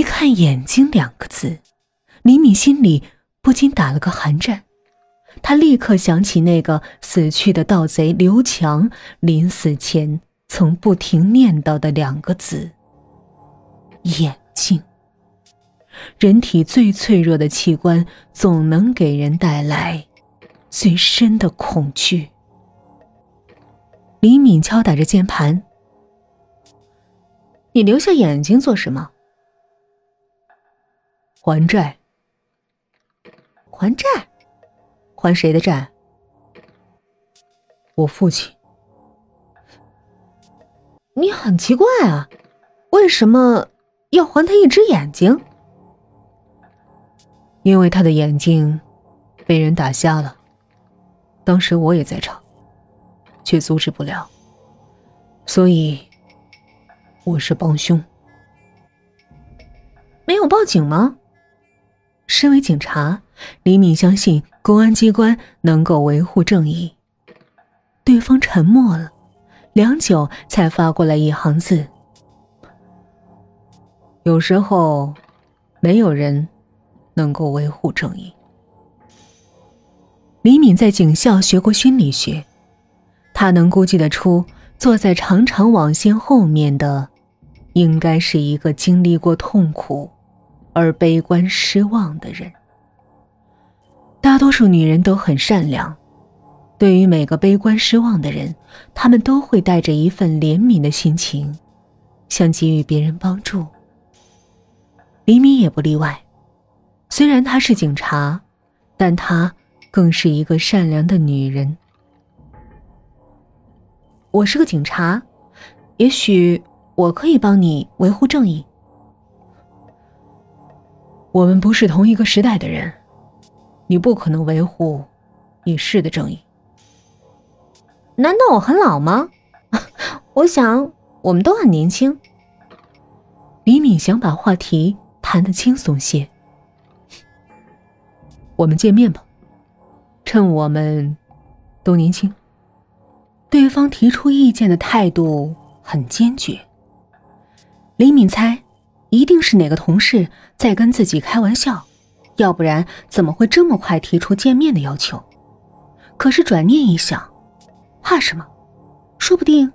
一看“眼睛”两个字，李敏心里不禁打了个寒战。他立刻想起那个死去的盗贼刘强临死前曾不停念叨的两个字：“眼睛。”人体最脆弱的器官，总能给人带来最深的恐惧。李敏敲打着键盘：“你留下眼睛做什么？还债。还债？还谁的债？我父亲。你很奇怪啊，为什么要还他一只眼睛？”因为他的眼睛被人打瞎了，当时我也在场，却阻止不了，所以我是帮凶。没有报警吗？身为警察，李敏相信公安机关能够维护正义。对方沉默了，良久才发过来一行字：“有时候，没有人。”能够维护正义。李敏在警校学过心理学，他能估计得出，坐在长长网线后面的，应该是一个经历过痛苦而悲观失望的人。大多数女人都很善良，对于每个悲观失望的人，她们都会带着一份怜悯的心情，想给予别人帮助。李敏也不例外。虽然她是警察，但她更是一个善良的女人。我是个警察，也许我可以帮你维护正义。我们不是同一个时代的人，你不可能维护已逝的正义。难道我很老吗？我想我们都很年轻。李敏想把话题谈得轻松些。我们见面吧，趁我们都年轻。对方提出意见的态度很坚决。李敏猜，一定是哪个同事在跟自己开玩笑，要不然怎么会这么快提出见面的要求？可是转念一想，怕什么？说不定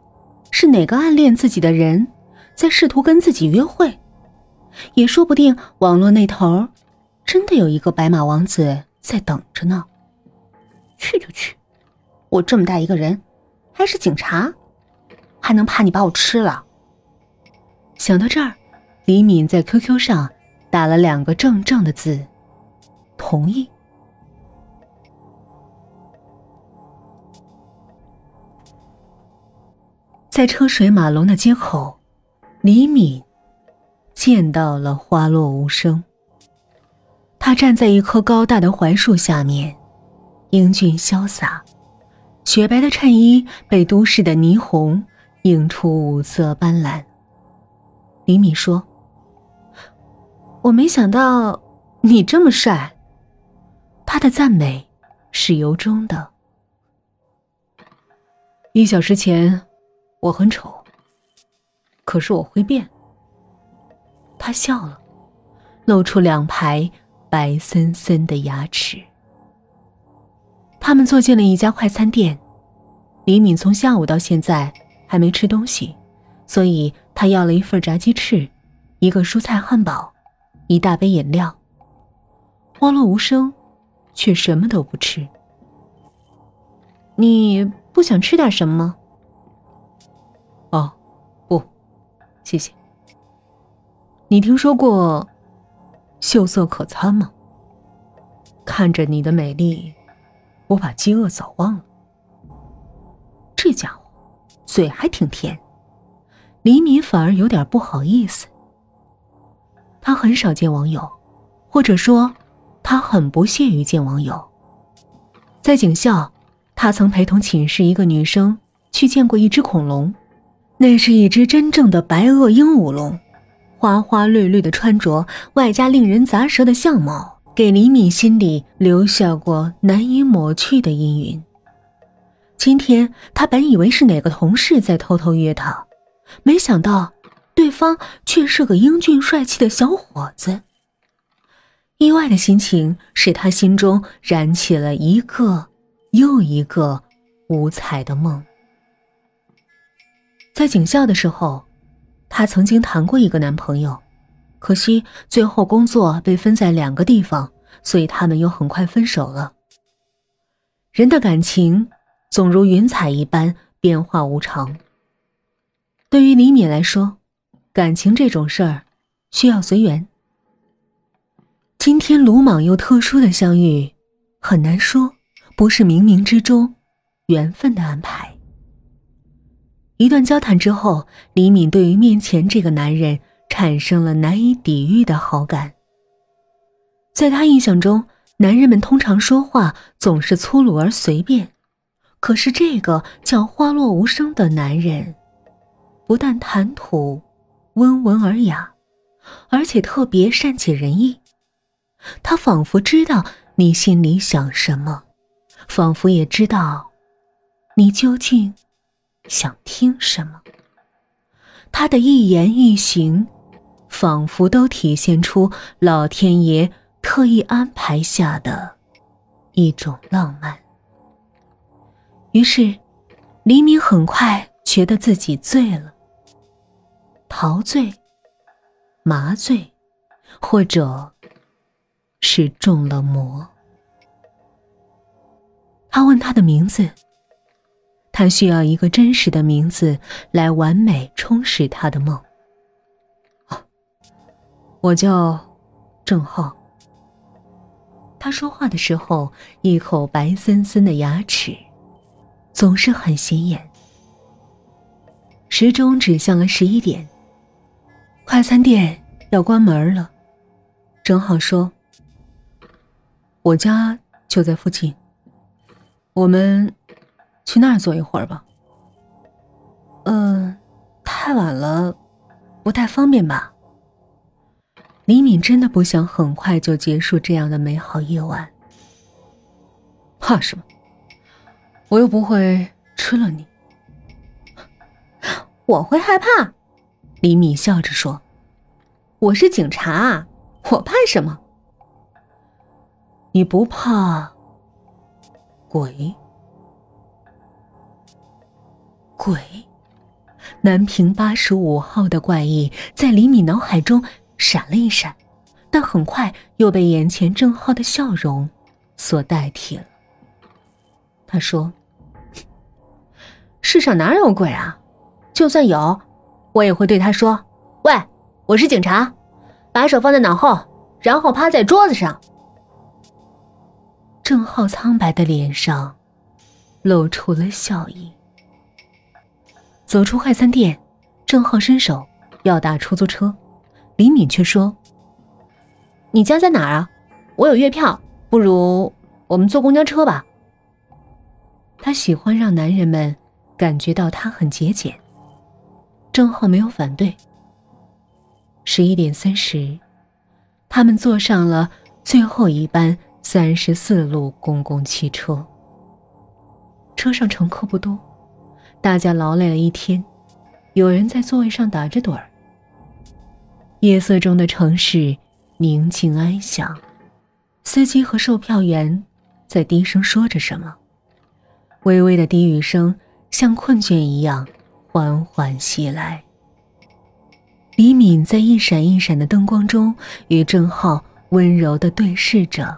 是哪个暗恋自己的人在试图跟自己约会，也说不定网络那头。真的有一个白马王子在等着呢。去就去，我这么大一个人，还是警察，还能怕你把我吃了？想到这儿，李敏在 QQ 上打了两个正正的字，同意。在车水马龙的街口，李敏见到了花落无声。他站在一棵高大的槐树下面，英俊潇洒，雪白的衬衣被都市的霓虹映出五色斑斓。李敏说：“我没想到你这么帅。”他的赞美是由衷的。一小时前，我很丑，可是我会变。他笑了，露出两排。白森森的牙齿。他们坐进了一家快餐店。李敏从下午到现在还没吃东西，所以他要了一份炸鸡翅，一个蔬菜汉堡，一大杯饮料。花落无声，却什么都不吃。你不想吃点什么吗？哦，不，谢谢。你听说过？秀色可餐吗？看着你的美丽，我把饥饿早忘了。这家伙嘴还挺甜，李敏反而有点不好意思。他很少见网友，或者说，他很不屑于见网友。在警校，他曾陪同寝室一个女生去见过一只恐龙，那是一只真正的白垩鹦鹉龙。花花绿绿的穿着，外加令人咂舌的相貌，给李敏心里留下过难以抹去的阴云。今天他本以为是哪个同事在偷偷约他，没想到对方却是个英俊帅气的小伙子。意外的心情使他心中燃起了一个又一个五彩的梦。在警校的时候，她曾经谈过一个男朋友，可惜最后工作被分在两个地方，所以他们又很快分手了。人的感情总如云彩一般变化无常。对于李敏来说，感情这种事儿需要随缘。今天鲁莽又特殊的相遇，很难说不是冥冥之中缘分的安排。一段交谈之后，李敏对于面前这个男人产生了难以抵御的好感。在他印象中，男人们通常说话总是粗鲁而随便，可是这个叫花落无声的男人，不但谈吐温文尔雅，而且特别善解人意。他仿佛知道你心里想什么，仿佛也知道你究竟。想听什么？他的一言一行，仿佛都体现出老天爷特意安排下的一种浪漫。于是，黎明很快觉得自己醉了，陶醉、麻醉，或者是中了魔。他问他的名字。他需要一个真实的名字来完美充实他的梦。我叫郑浩。他说话的时候，一口白森森的牙齿，总是很显眼。时钟指向了十一点，快餐店要关门了。正好说：“我家就在附近，我们。”去那儿坐一会儿吧。嗯，太晚了，不太方便吧？李敏真的不想很快就结束这样的美好夜晚。怕什么？我又不会吃了你。我会害怕。李敏笑着说：“我是警察，我怕什么？你不怕鬼？”鬼，南平八十五号的怪异在李米脑海中闪了一闪，但很快又被眼前郑浩的笑容所代替了。他说：“ 世上哪有鬼啊？就算有，我也会对他说：‘喂，我是警察，把手放在脑后，然后趴在桌子上。’”郑浩苍白的脸上露出了笑意。走出快餐店，郑浩伸手要打出租车，李敏却说：“你家在哪儿啊？我有月票，不如我们坐公交车吧。”他喜欢让男人们感觉到他很节俭。郑浩没有反对。十一点三十，他们坐上了最后一班三十四路公共汽车。车上乘客不多。大家劳累了一天，有人在座位上打着盹。夜色中的城市宁静安详，司机和售票员在低声说着什么，微微的低语声像困倦一样缓缓袭来。李敏在一闪一闪的灯光中与郑浩温柔的对视着。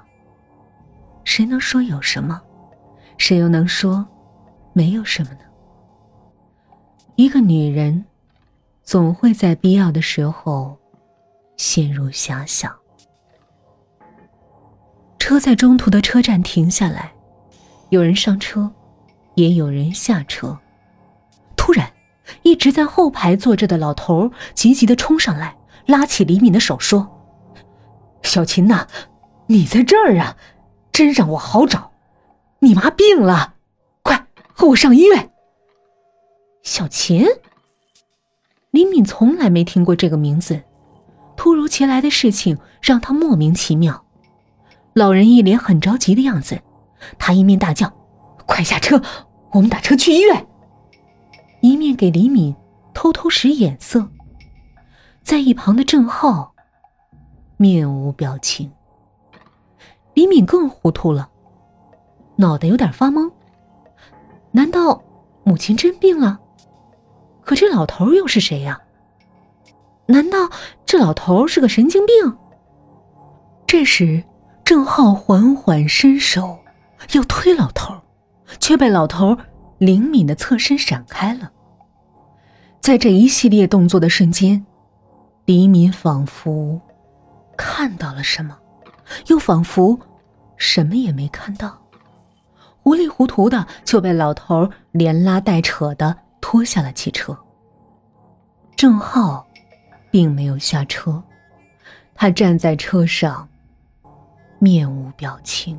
谁能说有什么？谁又能说没有什么呢？一个女人，总会在必要的时候陷入遐想。车在中途的车站停下来，有人上车，也有人下车。突然，一直在后排坐着的老头急急的冲上来，拉起李敏的手说：“小琴呐，你在这儿啊，真让我好找。你妈病了，快和我上医院。”小琴，李敏从来没听过这个名字，突如其来的事情让他莫名其妙。老人一脸很着急的样子，他一面大叫：“快下车，我们打车去医院！”一面给李敏偷偷使眼色。在一旁的郑浩面无表情。李敏更糊涂了，脑袋有点发懵。难道母亲真病了？可这老头又是谁呀？难道这老头是个神经病？这时，郑浩缓缓伸手要推老头，却被老头灵敏的侧身闪开了。在这一系列动作的瞬间，李敏仿佛看到了什么，又仿佛什么也没看到，糊里糊涂的就被老头连拉带扯的拖下了汽车。郑浩并没有下车，他站在车上。面无表情。